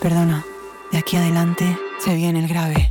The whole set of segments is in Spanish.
Perdona, de aquí adelante se viene el grave.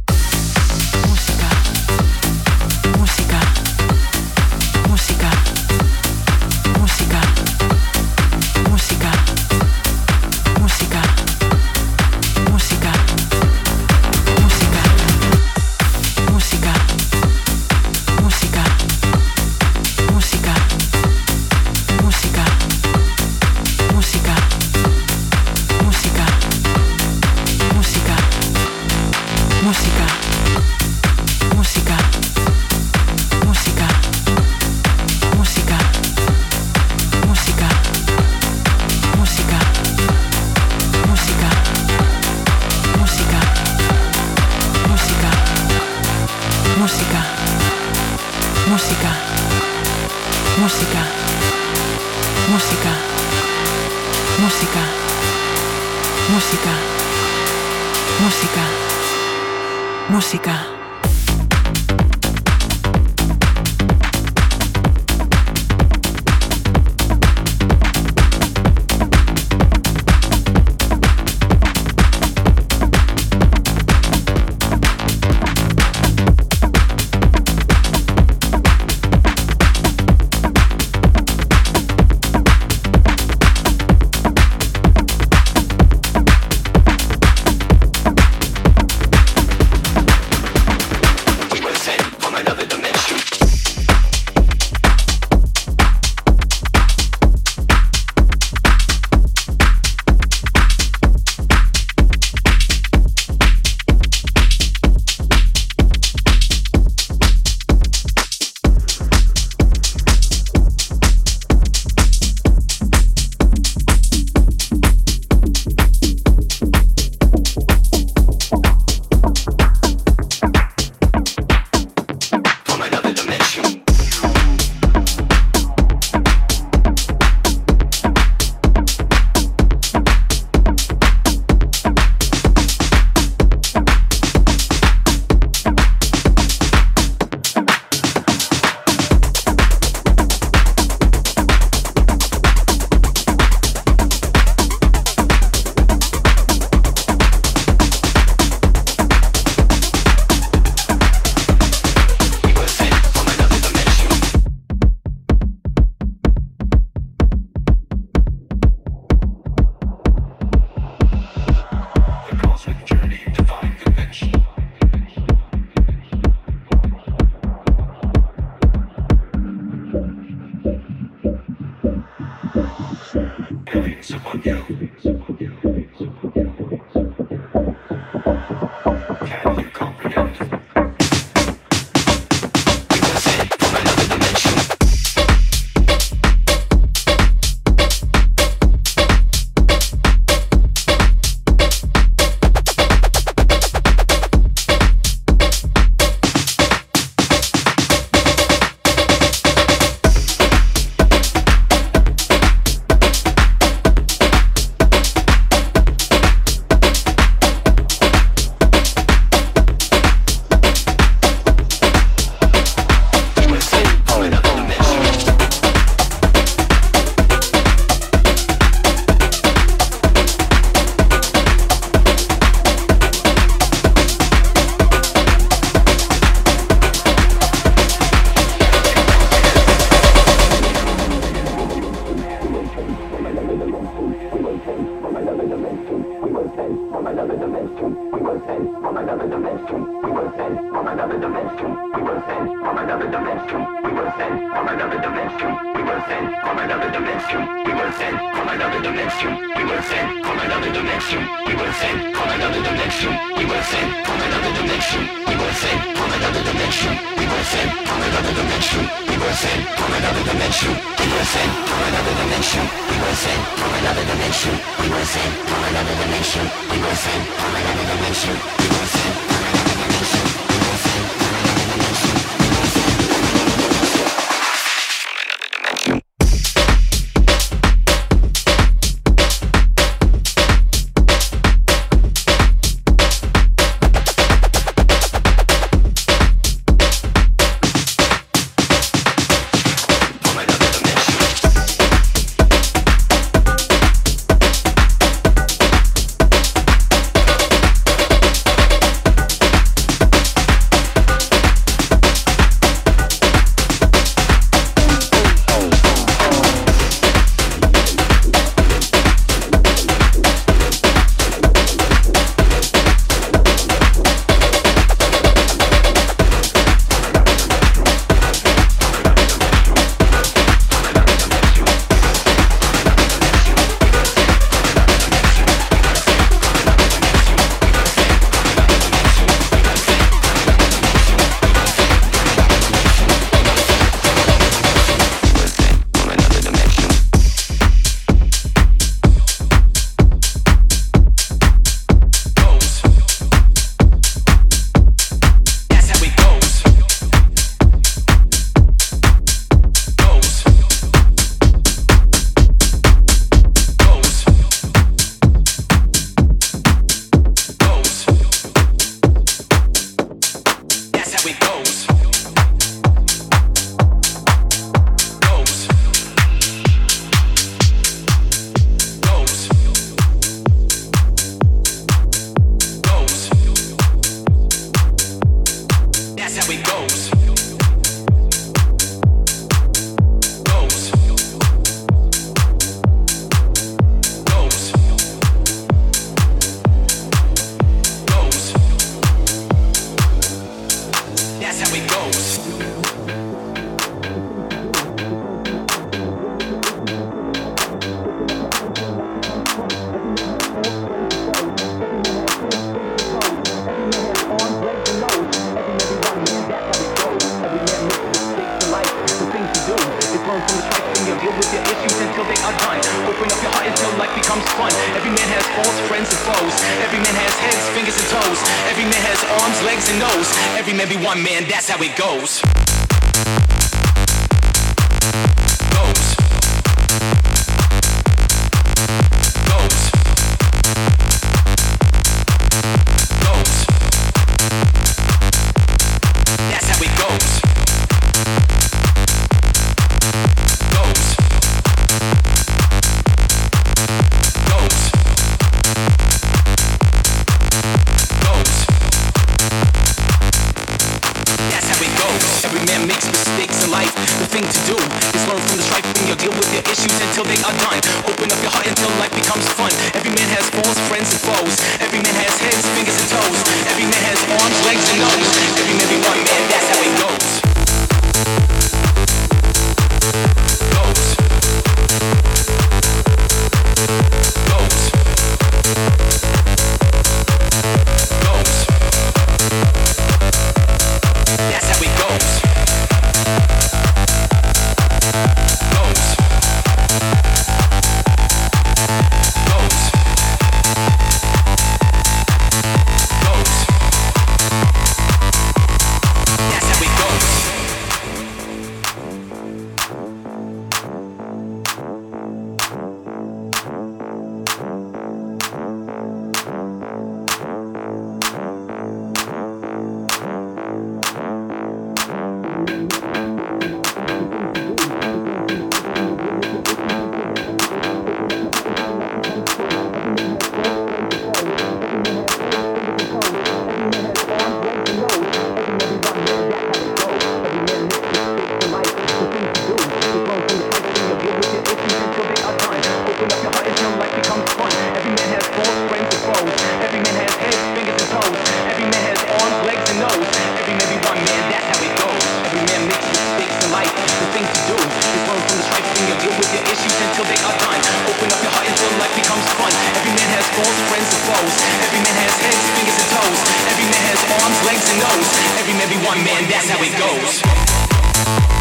Until they are done. Open up your heart until life becomes fun. Every man has faults, friends and foes. Every man has heads, fingers and toes. Every man has arms, legs and nose. Every man be one man, that's how it goes.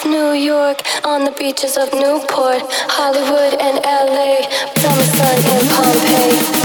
of New York, on the beaches of Newport, Hollywood and LA, Parmesan and Pompeii.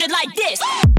started like this.